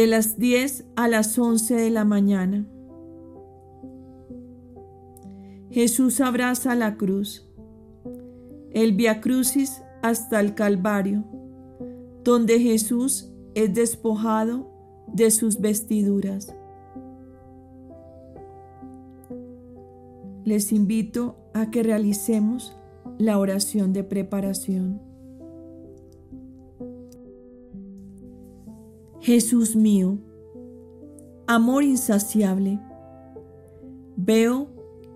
de las 10 a las 11 de la mañana. Jesús abraza la cruz, el Via Crucis hasta el Calvario, donde Jesús es despojado de sus vestiduras. Les invito a que realicemos la oración de preparación. Jesús mío, amor insaciable, veo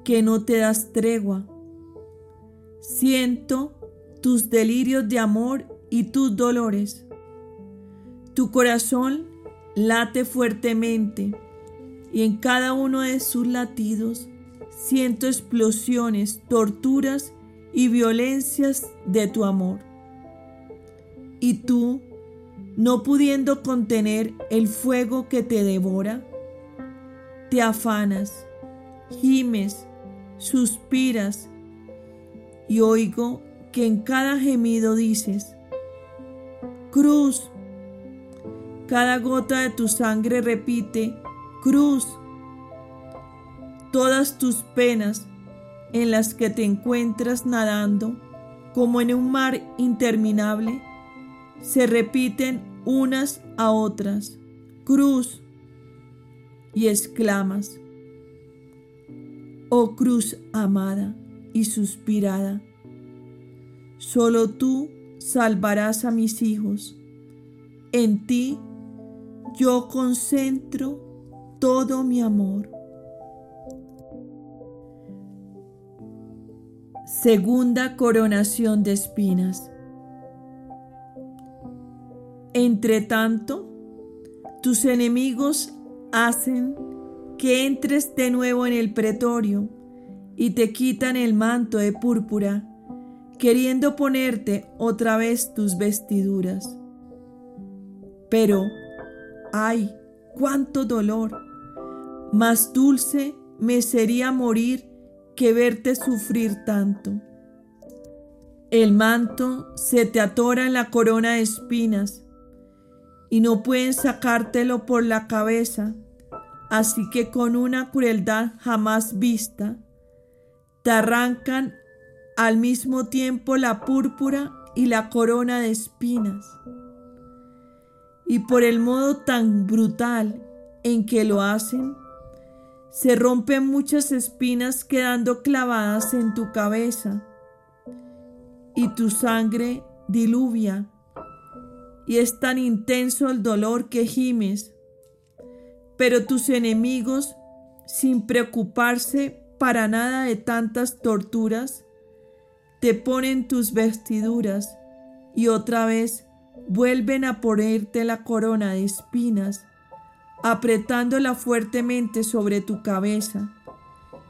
que no te das tregua. Siento tus delirios de amor y tus dolores. Tu corazón late fuertemente y en cada uno de sus latidos siento explosiones, torturas y violencias de tu amor. Y tú, no pudiendo contener el fuego que te devora, te afanas, gimes, suspiras y oigo que en cada gemido dices, Cruz. Cada gota de tu sangre repite, Cruz. Todas tus penas en las que te encuentras nadando como en un mar interminable se repiten unas a otras, cruz, y exclamas, oh cruz amada y suspirada, solo tú salvarás a mis hijos, en ti yo concentro todo mi amor. Segunda coronación de espinas. Entre tanto, tus enemigos hacen que entres de nuevo en el pretorio y te quitan el manto de púrpura, queriendo ponerte otra vez tus vestiduras. Pero, ay, cuánto dolor, más dulce me sería morir que verte sufrir tanto. El manto se te atora en la corona de espinas y no pueden sacártelo por la cabeza, así que con una crueldad jamás vista, te arrancan al mismo tiempo la púrpura y la corona de espinas. Y por el modo tan brutal en que lo hacen, se rompen muchas espinas quedando clavadas en tu cabeza, y tu sangre diluvia y es tan intenso el dolor que gimes. Pero tus enemigos, sin preocuparse para nada de tantas torturas, te ponen tus vestiduras y otra vez vuelven a ponerte la corona de espinas, apretándola fuertemente sobre tu cabeza,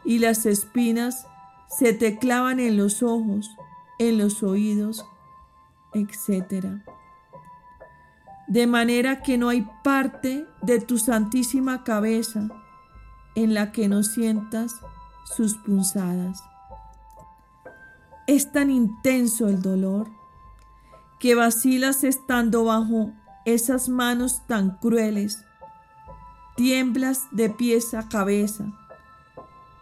y las espinas se te clavan en los ojos, en los oídos, etc de manera que no hay parte de tu santísima cabeza en la que no sientas sus punzadas. Es tan intenso el dolor que vacilas estando bajo esas manos tan crueles, tiemblas de pies a cabeza,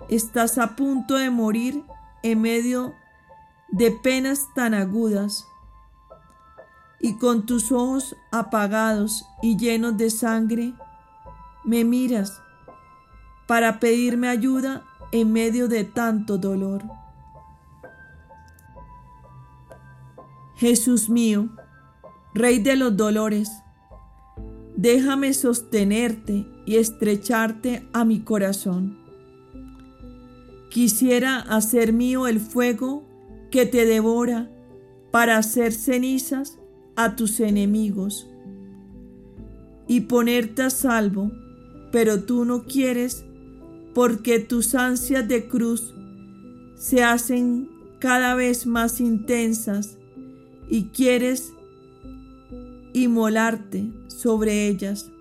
estás a punto de morir en medio de penas tan agudas y con tus ojos apagados y llenos de sangre, me miras para pedirme ayuda en medio de tanto dolor. Jesús mío, Rey de los dolores, déjame sostenerte y estrecharte a mi corazón. Quisiera hacer mío el fuego que te devora para hacer cenizas a tus enemigos y ponerte a salvo, pero tú no quieres porque tus ansias de cruz se hacen cada vez más intensas y quieres inmolarte sobre ellas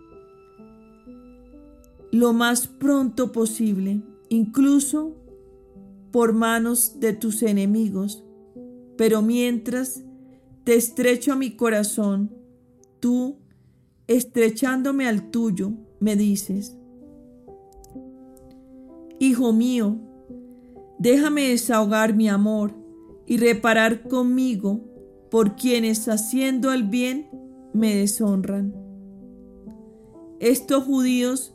lo más pronto posible, incluso por manos de tus enemigos. Pero mientras estrecho a mi corazón, tú estrechándome al tuyo, me dices, Hijo mío, déjame desahogar mi amor y reparar conmigo por quienes haciendo el bien me deshonran. Estos judíos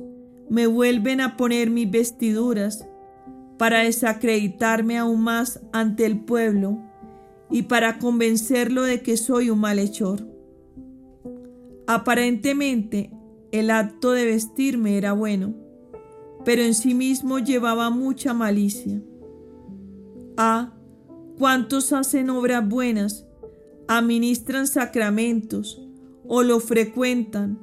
me vuelven a poner mis vestiduras para desacreditarme aún más ante el pueblo y para convencerlo de que soy un malhechor. Aparentemente el acto de vestirme era bueno, pero en sí mismo llevaba mucha malicia. Ah, cuántos hacen obras buenas, administran sacramentos o lo frecuentan,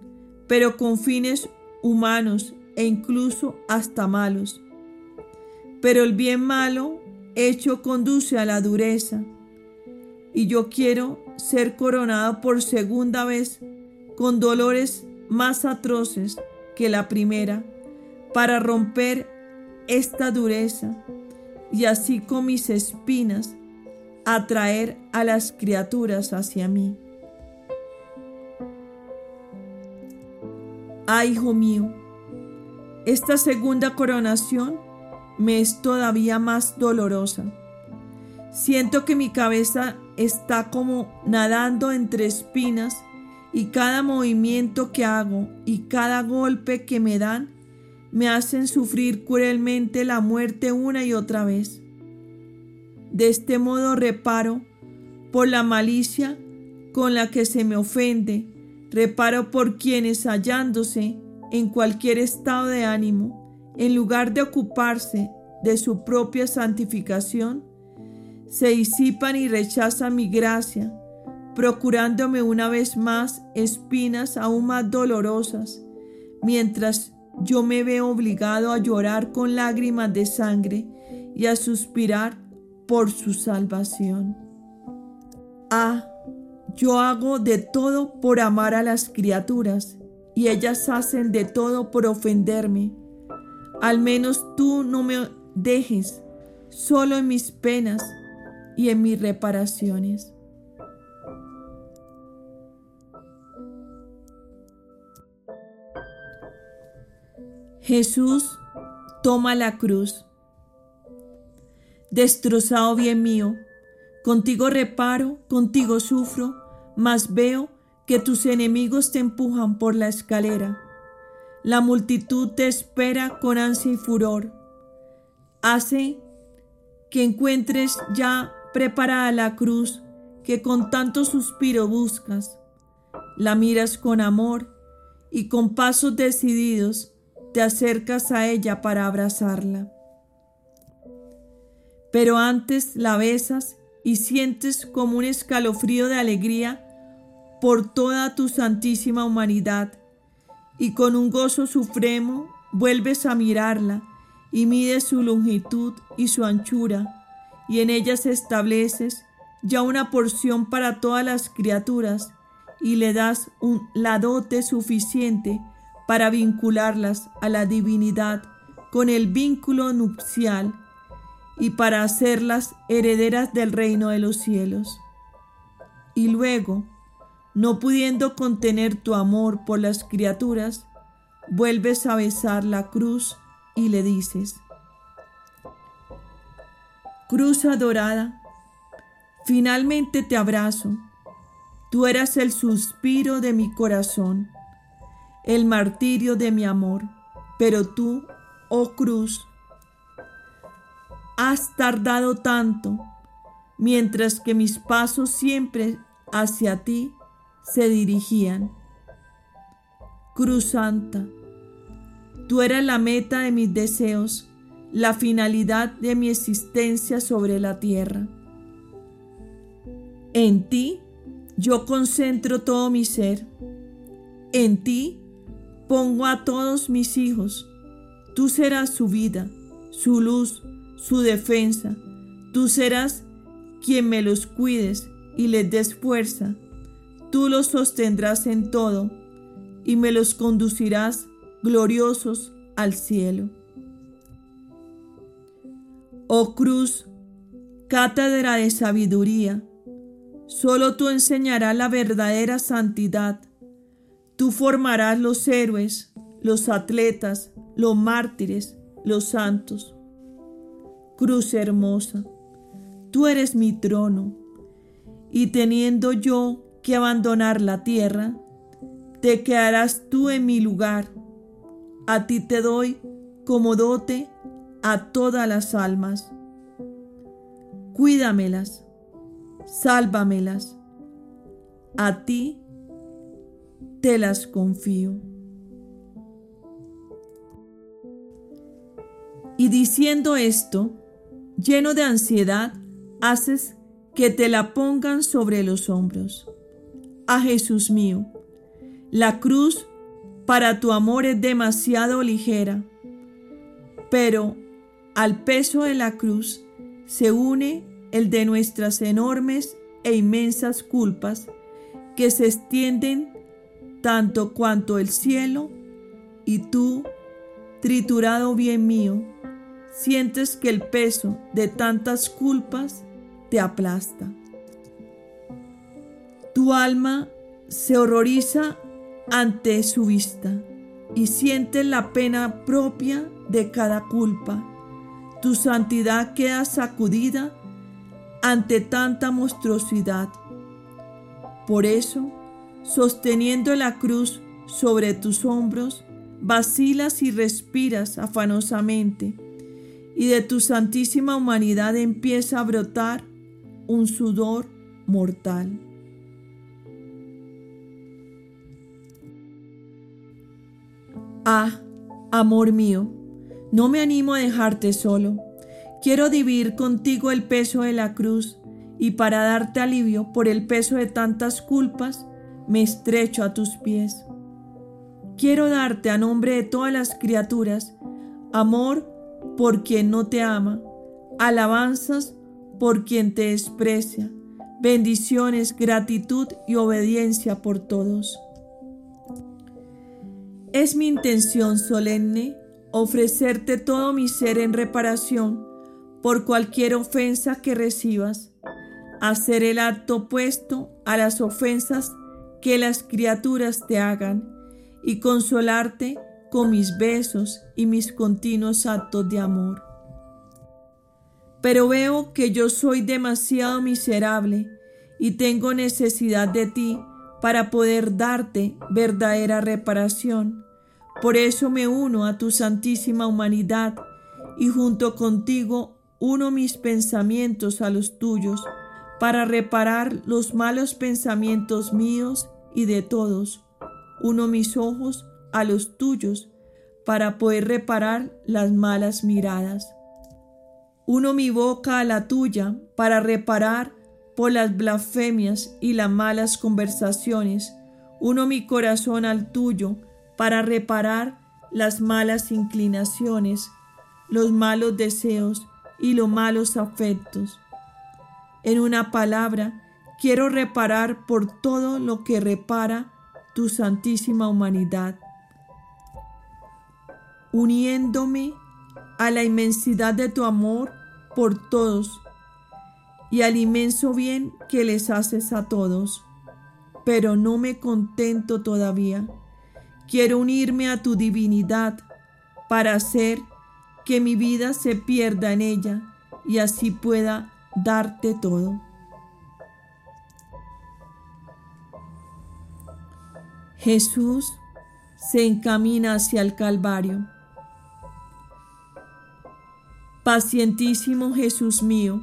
pero con fines humanos e incluso hasta malos. Pero el bien malo hecho conduce a la dureza, y yo quiero ser coronado por segunda vez con dolores más atroces que la primera, para romper esta dureza y así con mis espinas atraer a las criaturas hacia mí. Ah, hijo mío, esta segunda coronación me es todavía más dolorosa. Siento que mi cabeza está como nadando entre espinas y cada movimiento que hago y cada golpe que me dan me hacen sufrir cruelmente la muerte una y otra vez. De este modo reparo por la malicia con la que se me ofende, reparo por quienes hallándose en cualquier estado de ánimo, en lugar de ocuparse de su propia santificación, se disipan y rechazan mi gracia, procurándome una vez más espinas aún más dolorosas, mientras yo me veo obligado a llorar con lágrimas de sangre y a suspirar por su salvación. Ah, yo hago de todo por amar a las criaturas y ellas hacen de todo por ofenderme. Al menos tú no me dejes solo en mis penas y en mis reparaciones. Jesús toma la cruz. Destrozado bien mío, contigo reparo, contigo sufro, mas veo que tus enemigos te empujan por la escalera. La multitud te espera con ansia y furor. Hace que encuentres ya preparada la cruz que con tanto suspiro buscas. La miras con amor y con pasos decididos te acercas a ella para abrazarla. Pero antes la besas y sientes como un escalofrío de alegría por toda tu santísima humanidad, y con un gozo supremo vuelves a mirarla y mides su longitud y su anchura, y en ellas estableces ya una porción para todas las criaturas, y le das un, la dote suficiente para vincularlas a la divinidad con el vínculo nupcial y para hacerlas herederas del reino de los cielos. Y luego, no pudiendo contener tu amor por las criaturas, vuelves a besar la cruz y le dices, Cruz adorada, finalmente te abrazo, tú eras el suspiro de mi corazón, el martirio de mi amor, pero tú, oh cruz, has tardado tanto, mientras que mis pasos siempre hacia ti se dirigían. Cruz Santa, tú eras la meta de mis deseos, la finalidad de mi existencia sobre la tierra. En ti yo concentro todo mi ser. En ti pongo a todos mis hijos. Tú serás su vida, su luz, su defensa. Tú serás quien me los cuides y les des fuerza tú los sostendrás en todo y me los conducirás gloriosos al cielo. Oh cruz, cátedra de sabiduría, solo tú enseñarás la verdadera santidad. Tú formarás los héroes, los atletas, los mártires, los santos. Cruz hermosa, tú eres mi trono, y teniendo yo que abandonar la tierra, te quedarás tú en mi lugar. A ti te doy como dote a todas las almas. Cuídamelas, sálvamelas. A ti te las confío. Y diciendo esto, lleno de ansiedad, haces que te la pongan sobre los hombros. A Jesús mío, la cruz para tu amor es demasiado ligera, pero al peso de la cruz se une el de nuestras enormes e inmensas culpas que se extienden tanto cuanto el cielo, y tú, triturado bien mío, sientes que el peso de tantas culpas te aplasta. Tu alma se horroriza ante su vista y sientes la pena propia de cada culpa. Tu santidad queda sacudida ante tanta monstruosidad. Por eso, Sosteniendo la cruz sobre tus hombros, vacilas y respiras afanosamente, y de tu santísima humanidad empieza a brotar un sudor mortal. Ah, amor mío, no me animo a dejarte solo. Quiero dividir contigo el peso de la cruz y para darte alivio por el peso de tantas culpas, me estrecho a tus pies. Quiero darte a nombre de todas las criaturas amor por quien no te ama, alabanzas por quien te desprecia, bendiciones, gratitud y obediencia por todos. Es mi intención solemne ofrecerte todo mi ser en reparación por cualquier ofensa que recibas, hacer el acto opuesto a las ofensas que las criaturas te hagan y consolarte con mis besos y mis continuos actos de amor. Pero veo que yo soy demasiado miserable y tengo necesidad de ti para poder darte verdadera reparación. Por eso me uno a tu santísima humanidad y junto contigo uno mis pensamientos a los tuyos para reparar los malos pensamientos míos y de todos. Uno mis ojos a los tuyos para poder reparar las malas miradas. Uno mi boca a la tuya para reparar por las blasfemias y las malas conversaciones. Uno mi corazón al tuyo para reparar las malas inclinaciones, los malos deseos y los malos afectos. En una palabra, Quiero reparar por todo lo que repara tu santísima humanidad, uniéndome a la inmensidad de tu amor por todos y al inmenso bien que les haces a todos. Pero no me contento todavía. Quiero unirme a tu divinidad para hacer que mi vida se pierda en ella y así pueda darte todo. Jesús se encamina hacia el Calvario. Pacientísimo Jesús mío,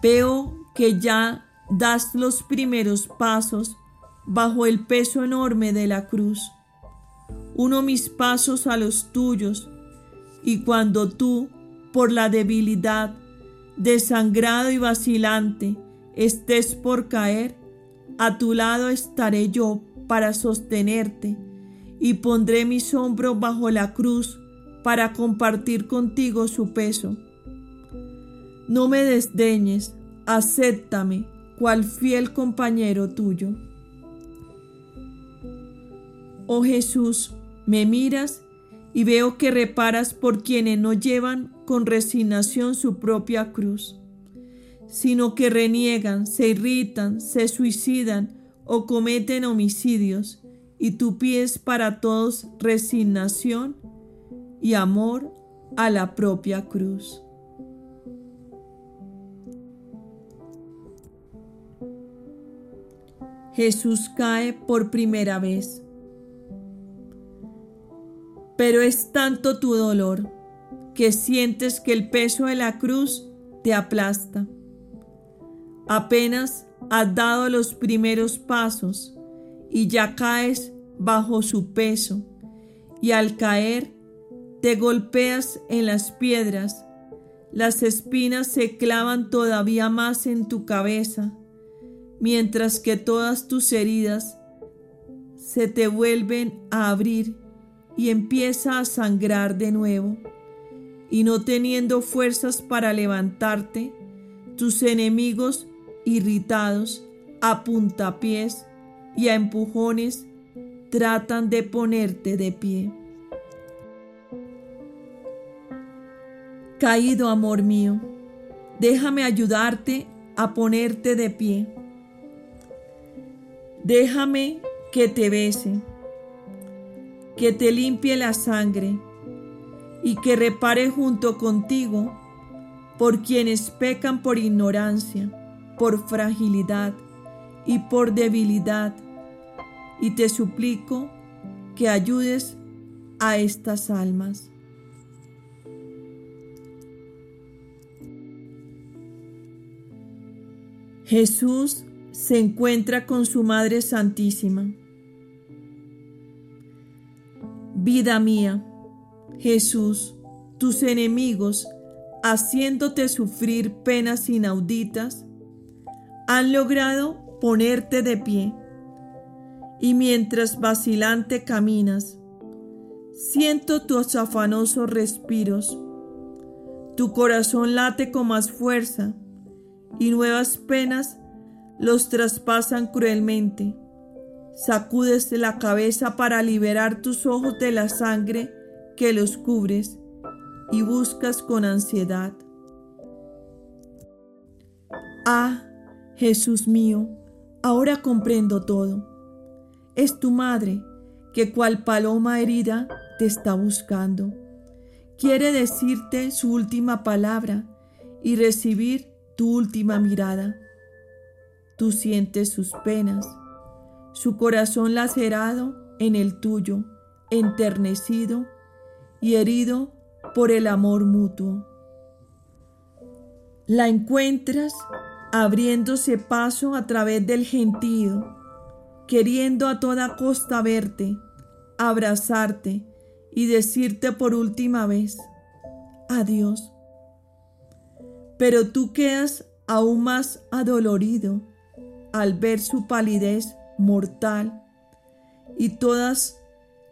veo que ya das los primeros pasos bajo el peso enorme de la cruz. Uno mis pasos a los tuyos, y cuando tú, por la debilidad, desangrado y vacilante, estés por caer, a tu lado estaré yo para sostenerte y pondré mis hombros bajo la cruz para compartir contigo su peso. No me desdeñes, acéptame cual fiel compañero tuyo. Oh Jesús, me miras y veo que reparas por quienes no llevan con resignación su propia cruz, sino que reniegan, se irritan, se suicidan o cometen homicidios y tú pides para todos resignación y amor a la propia cruz. Jesús cae por primera vez. Pero es tanto tu dolor que sientes que el peso de la cruz te aplasta. Apenas has dado los primeros pasos y ya caes bajo su peso y al caer te golpeas en las piedras, las espinas se clavan todavía más en tu cabeza, mientras que todas tus heridas se te vuelven a abrir y empieza a sangrar de nuevo, y no teniendo fuerzas para levantarte, tus enemigos irritados a puntapiés y a empujones tratan de ponerte de pie. Caído amor mío, déjame ayudarte a ponerte de pie. Déjame que te bese, que te limpie la sangre y que repare junto contigo por quienes pecan por ignorancia, por fragilidad y por debilidad y te suplico que ayudes a estas almas. Jesús se encuentra con su Madre Santísima. Vida mía, Jesús, tus enemigos, haciéndote sufrir penas inauditas, han logrado ponerte de pie y mientras vacilante caminas, siento tus afanosos respiros. Tu corazón late con más fuerza y nuevas penas los traspasan cruelmente. Sacudes la cabeza para liberar tus ojos de la sangre que los cubres y buscas con ansiedad. Ah, Jesús mío, ahora comprendo todo es tu madre que cual paloma herida te está buscando. Quiere decirte su última palabra y recibir tu última mirada. Tú sientes sus penas, su corazón lacerado en el tuyo, enternecido y herido por el amor mutuo. La encuentras abriéndose paso a través del gentío queriendo a toda costa verte, abrazarte y decirte por última vez, adiós. Pero tú quedas aún más adolorido al ver su palidez mortal y todas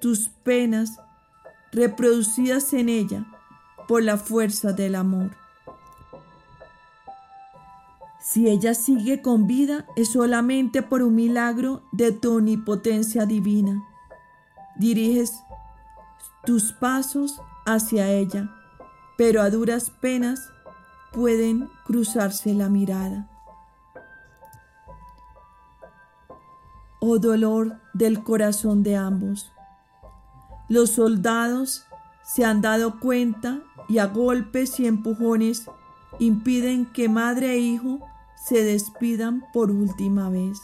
tus penas reproducidas en ella por la fuerza del amor. Si ella sigue con vida es solamente por un milagro de tu omnipotencia divina. Diriges tus pasos hacia ella, pero a duras penas pueden cruzarse la mirada. Oh dolor del corazón de ambos. Los soldados se han dado cuenta y a golpes y empujones impiden que madre e hijo se despidan por última vez.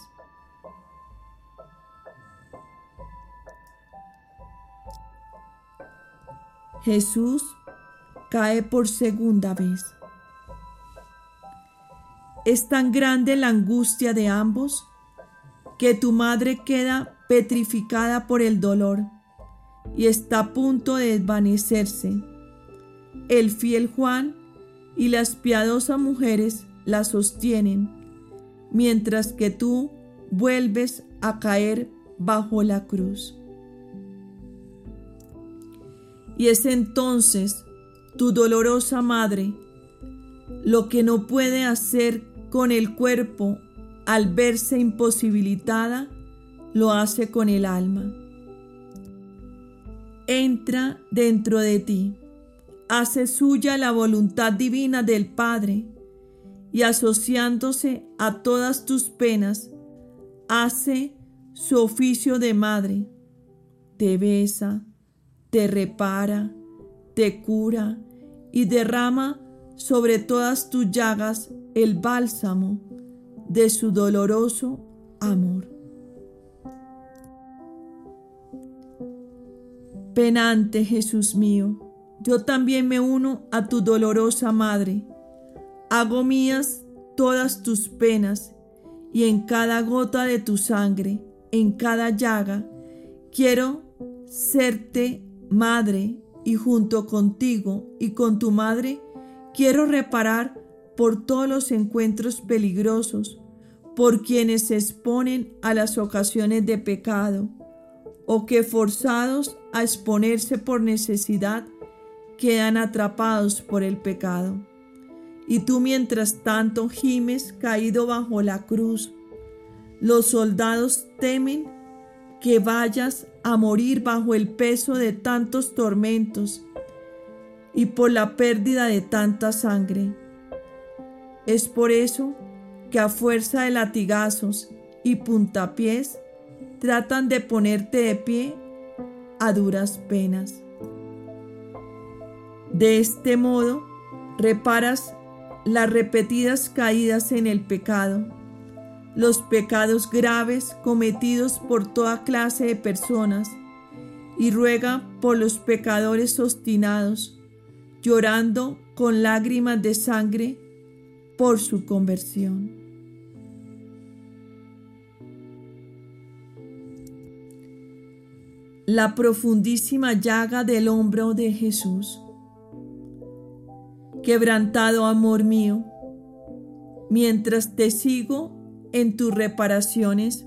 Jesús cae por segunda vez. Es tan grande la angustia de ambos que tu madre queda petrificada por el dolor y está a punto de desvanecerse. El fiel Juan y las piadosas mujeres la sostienen, mientras que tú vuelves a caer bajo la cruz. Y es entonces tu dolorosa madre lo que no puede hacer con el cuerpo al verse imposibilitada, lo hace con el alma. Entra dentro de ti, hace suya la voluntad divina del Padre y asociándose a todas tus penas, hace su oficio de madre. Te besa, te repara, te cura y derrama sobre todas tus llagas el bálsamo de su doloroso amor. Penante Jesús mío, yo también me uno a tu dolorosa madre. Hago mías todas tus penas y en cada gota de tu sangre, en cada llaga, quiero serte madre y junto contigo y con tu madre quiero reparar por todos los encuentros peligrosos, por quienes se exponen a las ocasiones de pecado, o que forzados a exponerse por necesidad quedan atrapados por el pecado. Y tú mientras tanto gimes caído bajo la cruz. Los soldados temen que vayas a morir bajo el peso de tantos tormentos y por la pérdida de tanta sangre. Es por eso que a fuerza de latigazos y puntapiés tratan de ponerte de pie a duras penas. De este modo reparas las repetidas caídas en el pecado, los pecados graves cometidos por toda clase de personas y ruega por los pecadores obstinados, llorando con lágrimas de sangre por su conversión. La profundísima llaga del hombro de Jesús. Quebrantado amor mío, mientras te sigo en tus reparaciones,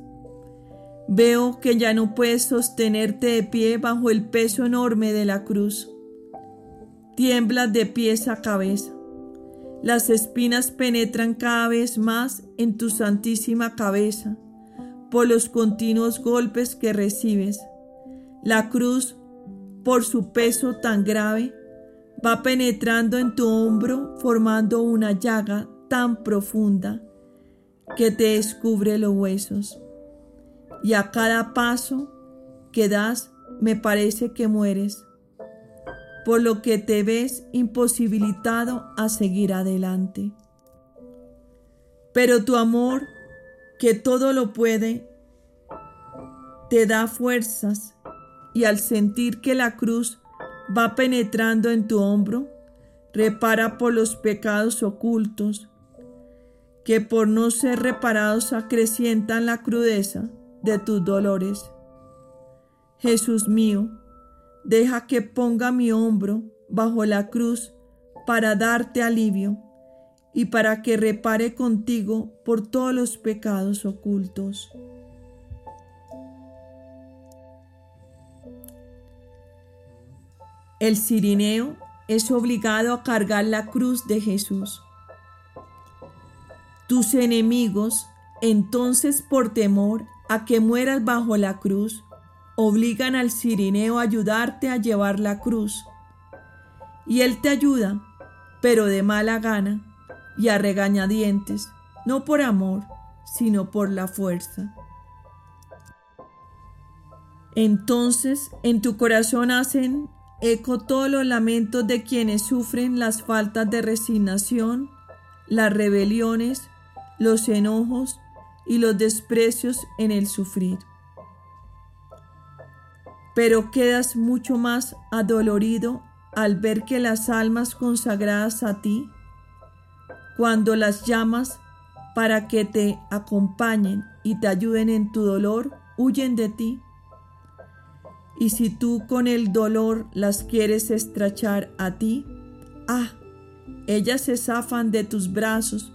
veo que ya no puedes sostenerte de pie bajo el peso enorme de la cruz. Tiemblas de pies a cabeza. Las espinas penetran cada vez más en tu santísima cabeza por los continuos golpes que recibes. La cruz, por su peso tan grave, va penetrando en tu hombro formando una llaga tan profunda que te descubre los huesos. Y a cada paso que das me parece que mueres por lo que te ves imposibilitado a seguir adelante. Pero tu amor, que todo lo puede, te da fuerzas y al sentir que la cruz va penetrando en tu hombro, repara por los pecados ocultos, que por no ser reparados acrecientan la crudeza de tus dolores. Jesús mío, Deja que ponga mi hombro bajo la cruz para darte alivio y para que repare contigo por todos los pecados ocultos. El sirineo es obligado a cargar la cruz de Jesús. Tus enemigos, entonces por temor a que mueras bajo la cruz, obligan al sirineo a ayudarte a llevar la cruz. Y él te ayuda, pero de mala gana y a regañadientes, no por amor, sino por la fuerza. Entonces en tu corazón hacen eco todos los lamentos de quienes sufren las faltas de resignación, las rebeliones, los enojos y los desprecios en el sufrir pero quedas mucho más adolorido al ver que las almas consagradas a ti, cuando las llamas para que te acompañen y te ayuden en tu dolor, huyen de ti. Y si tú con el dolor las quieres estrachar a ti, ah, ellas se zafan de tus brazos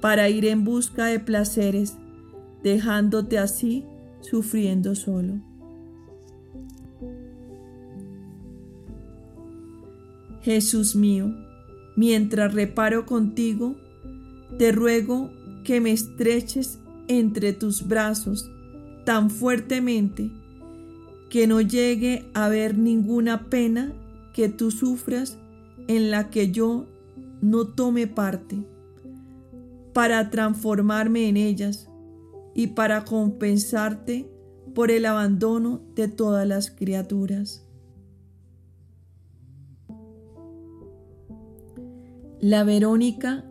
para ir en busca de placeres, dejándote así sufriendo solo. Jesús mío, mientras reparo contigo, te ruego que me estreches entre tus brazos tan fuertemente que no llegue a haber ninguna pena que tú sufras en la que yo no tome parte, para transformarme en ellas y para compensarte por el abandono de todas las criaturas. La Verónica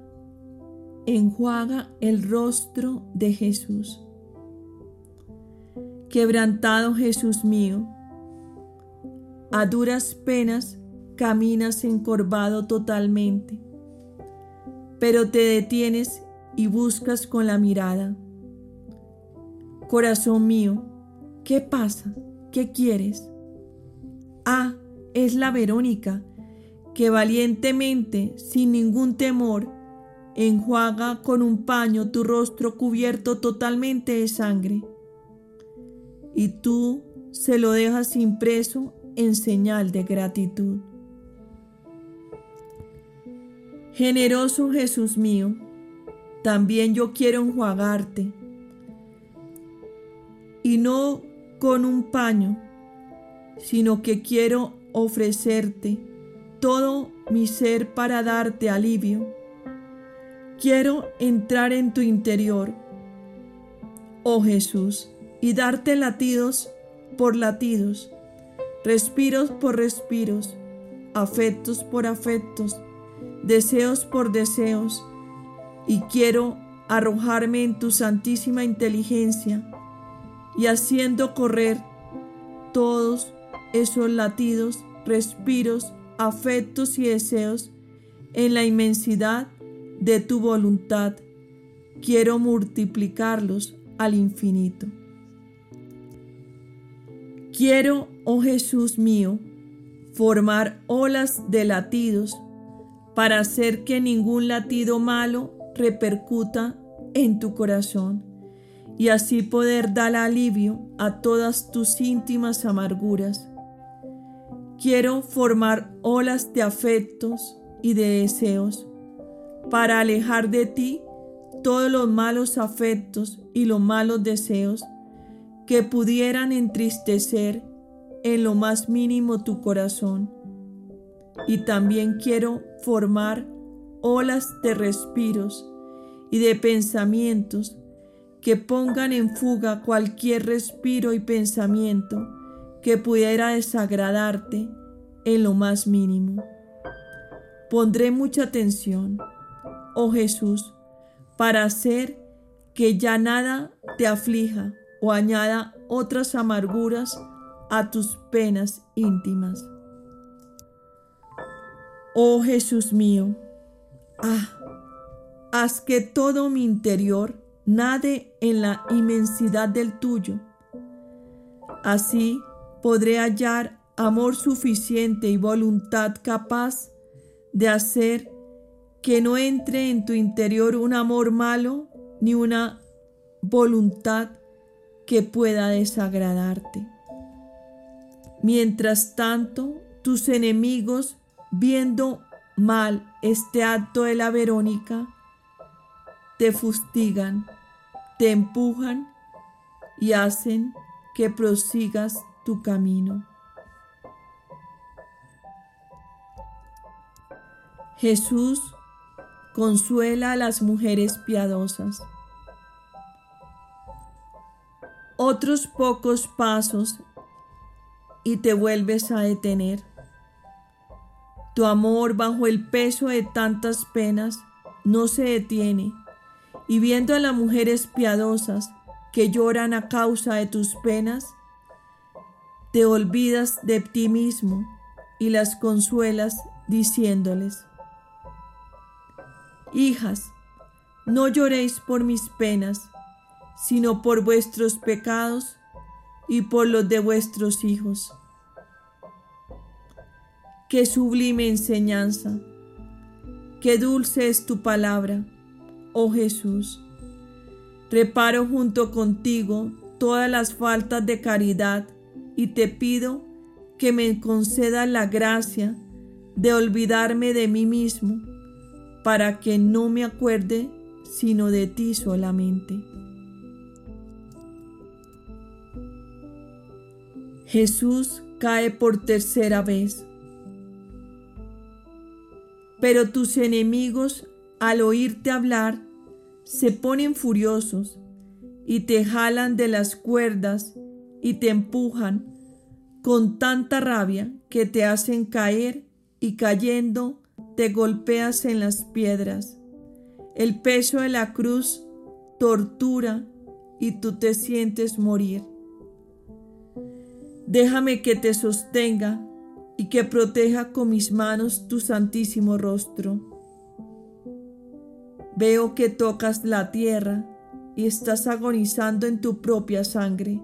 enjuaga el rostro de Jesús. Quebrantado Jesús mío, a duras penas caminas encorvado totalmente, pero te detienes y buscas con la mirada. Corazón mío, ¿qué pasa? ¿Qué quieres? Ah, es la Verónica, que valientemente, sin ningún temor, enjuaga con un paño tu rostro cubierto totalmente de sangre. Y tú se lo dejas impreso en señal de gratitud. Generoso Jesús mío, también yo quiero enjuagarte, y no con un paño, sino que quiero ofrecerte todo mi ser para darte alivio. Quiero entrar en tu interior, oh Jesús, y darte latidos por latidos, respiros por respiros, afectos por afectos, deseos por deseos, y quiero arrojarme en tu santísima inteligencia y haciendo correr todos esos latidos, respiros, afectos y deseos en la inmensidad de tu voluntad. Quiero multiplicarlos al infinito. Quiero, oh Jesús mío, formar olas de latidos para hacer que ningún latido malo repercuta en tu corazón y así poder dar alivio a todas tus íntimas amarguras. Quiero formar olas de afectos y de deseos para alejar de ti todos los malos afectos y los malos deseos que pudieran entristecer en lo más mínimo tu corazón y también quiero formar olas de respiros y de pensamientos que pongan en fuga cualquier respiro y pensamiento que pudiera desagradarte en lo más mínimo. Pondré mucha atención, oh Jesús, para hacer que ya nada te aflija o añada otras amarguras a tus penas íntimas. Oh Jesús mío, ah, haz que todo mi interior nade en la inmensidad del tuyo. Así podré hallar amor suficiente y voluntad capaz de hacer que no entre en tu interior un amor malo ni una voluntad que pueda desagradarte. Mientras tanto, tus enemigos viendo mal este acto de la Verónica, te fustigan, te empujan y hacen que prosigas tu camino. Jesús consuela a las mujeres piadosas. Otros pocos pasos y te vuelves a detener. Tu amor bajo el peso de tantas penas no se detiene, y viendo a las mujeres piadosas que lloran a causa de tus penas, te olvidas de ti mismo y las consuelas diciéndoles, Hijas, no lloréis por mis penas, sino por vuestros pecados y por los de vuestros hijos Qué sublime enseñanza, qué dulce es tu palabra, oh Jesús. Reparo junto contigo todas las faltas de caridad y te pido que me concedas la gracia de olvidarme de mí mismo para que no me acuerde sino de ti solamente. Jesús cae por tercera vez pero tus enemigos, al oírte hablar, se ponen furiosos y te jalan de las cuerdas y te empujan con tanta rabia que te hacen caer y cayendo te golpeas en las piedras. El peso de la cruz tortura y tú te sientes morir. Déjame que te sostenga y que proteja con mis manos tu santísimo rostro. Veo que tocas la tierra y estás agonizando en tu propia sangre,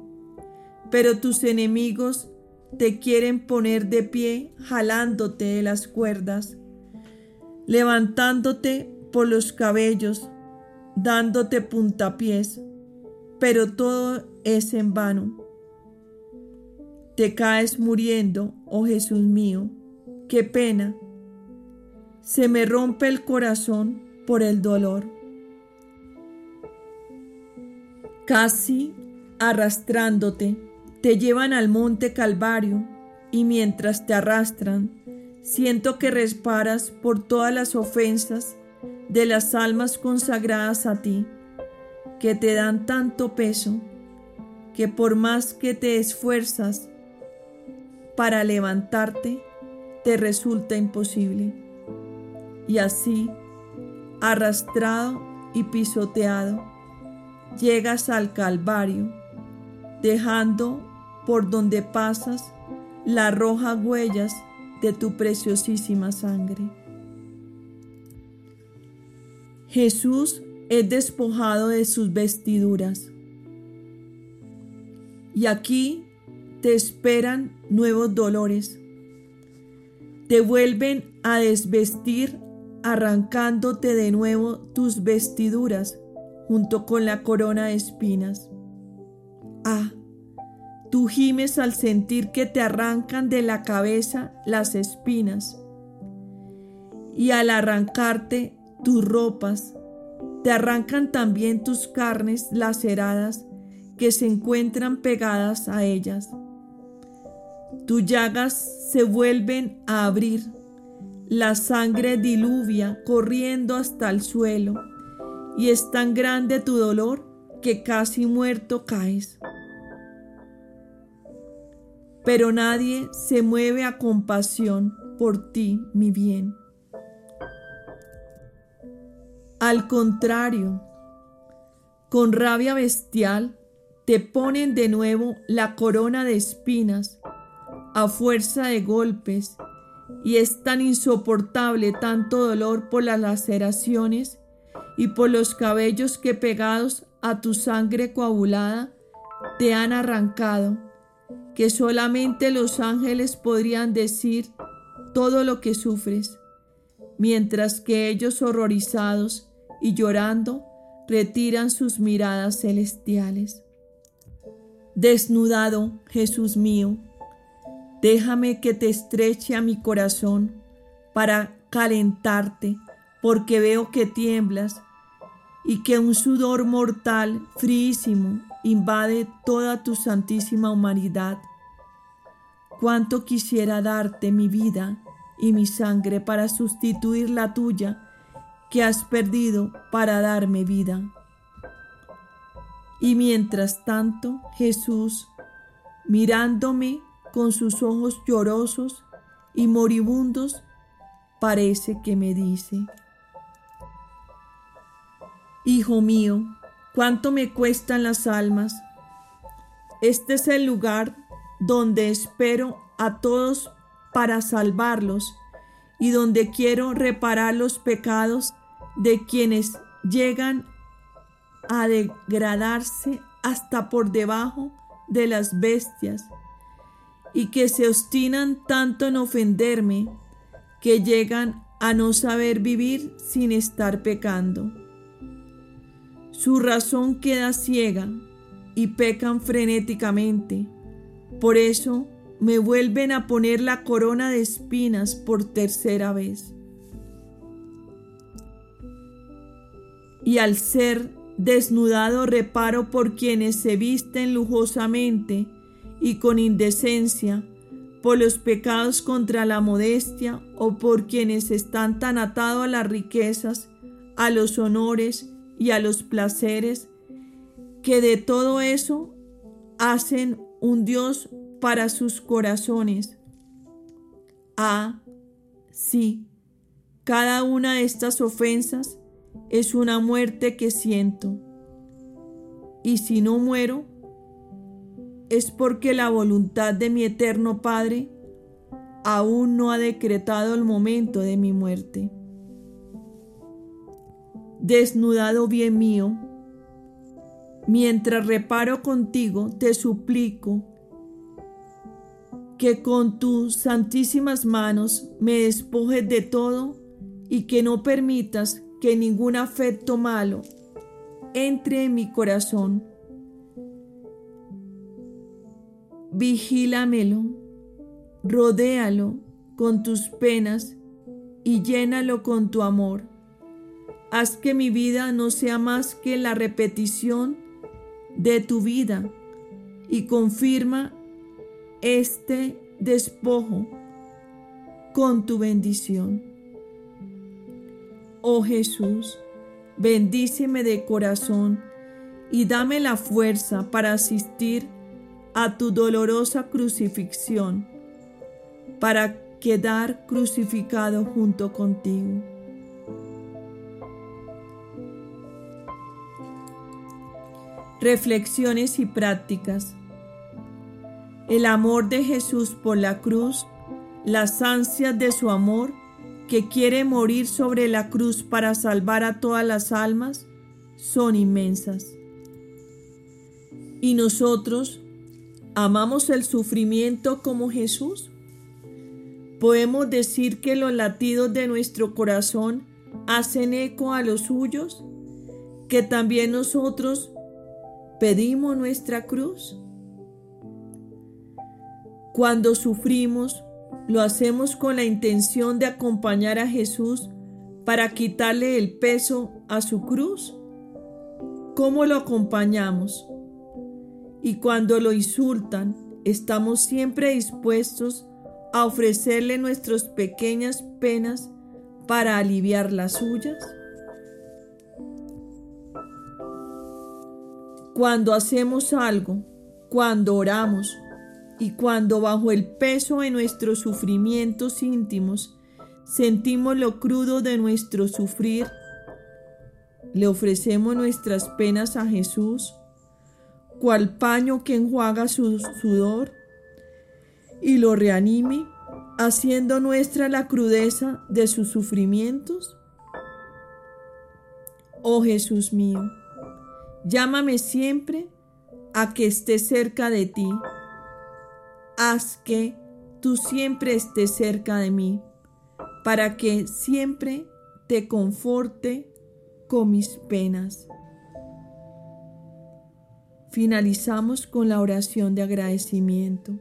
pero tus enemigos te quieren poner de pie jalándote de las cuerdas, levantándote por los cabellos, dándote puntapiés, pero todo es en vano. Te caes muriendo, oh Jesús mío, qué pena. Se me rompe el corazón por el dolor. Casi arrastrándote, te llevan al monte Calvario y mientras te arrastran, siento que reparas por todas las ofensas de las almas consagradas a ti, que te dan tanto peso, que por más que te esfuerzas para levantarte, te resulta imposible. Y así, arrastrado y pisoteado, llegas al Calvario, dejando por donde pasas las rojas huellas de tu preciosísima sangre. Jesús es despojado de sus vestiduras. Y aquí te esperan nuevos dolores. Te vuelven a desvestir arrancándote de nuevo tus vestiduras junto con la corona de espinas. Ah, tú gimes al sentir que te arrancan de la cabeza las espinas y al arrancarte tus ropas, te arrancan también tus carnes laceradas que se encuentran pegadas a ellas. Tus llagas se vuelven a abrir, la sangre diluvia corriendo hasta el suelo, y es tan grande tu dolor que casi muerto caes. Pero nadie se mueve a compasión por ti, mi bien. Al contrario, con rabia bestial te ponen de nuevo la corona de espinas a fuerza de golpes y es tan insoportable tanto dolor por las laceraciones y por los cabellos que pegados a tu sangre coagulada te han arrancado, que solamente los ángeles podrían decir todo lo que sufres, mientras que ellos horrorizados y llorando retiran sus miradas celestiales. Desnudado, Jesús mío, déjame que te estreche a mi corazón para calentarte, porque veo que tiemblas y que un sudor mortal fríísimo invade toda tu santísima humanidad. Cuánto quisiera darte mi vida y mi sangre para sustituir la tuya que has perdido para darme vida. Y mientras tanto Jesús, mirándome con sus ojos llorosos y moribundos, parece que me dice, Hijo mío, cuánto me cuestan las almas. Este es el lugar donde espero a todos para salvarlos y donde quiero reparar los pecados de quienes llegan a degradarse hasta por debajo de las bestias y que se obstinan tanto en ofenderme que llegan a no saber vivir sin estar pecando. Su razón queda ciega y pecan frenéticamente. Por eso me vuelven a poner la corona de espinas por tercera vez. y al ser desnudado reparo por quienes se visten lujosamente y con indecencia, por los pecados contra la modestia o por quienes están tan atados a las riquezas, a los honores y a los placeres, que de todo eso hacen un Dios para sus corazones. Ah, sí, cada una de estas ofensas es una muerte que siento. Y si no muero, es porque la voluntad de mi eterno Padre aún no ha decretado el momento de mi muerte. Desnudado bien mío, mientras reparo contigo, te suplico que con tus santísimas manos me despojes de todo y que no permitas que ningún afecto malo entre en mi corazón. Vigílamelo, rodéalo con tus penas y llénalo con tu amor. Haz que mi vida no sea más que la repetición de tu vida y confirma este despojo con tu bendición. Oh Jesús, bendíceme de corazón y dame la fuerza para asistir a tu dolorosa crucifixión, para quedar crucificado junto contigo. Reflexiones y prácticas. El amor de Jesús por la cruz, las ansias de su amor que quiere morir sobre la cruz para salvar a todas las almas, son inmensas. ¿Y nosotros amamos el sufrimiento como Jesús? ¿Podemos decir que los latidos de nuestro corazón hacen eco a los suyos? ¿Que también nosotros pedimos nuestra cruz. Cuando sufrimos, lo hacemos con la intención de acompañar a Jesús para quitarle el peso a su cruz. ¿Cómo lo acompañamos? Y cuando lo insultan, estamos siempre dispuestos a ofrecerle nuestras pequeñas penas para aliviar las suyas. Cuando hacemos algo, cuando oramos y cuando bajo el peso de nuestros sufrimientos íntimos sentimos lo crudo de nuestro sufrir, le ofrecemos nuestras penas a Jesús, cual paño que enjuaga su sudor y lo reanime, haciendo nuestra la crudeza de sus sufrimientos. Oh Jesús mío, Llámame siempre a que esté cerca de ti. Haz que tú siempre estés cerca de mí, para que siempre te conforte con mis penas. Finalizamos con la oración de agradecimiento.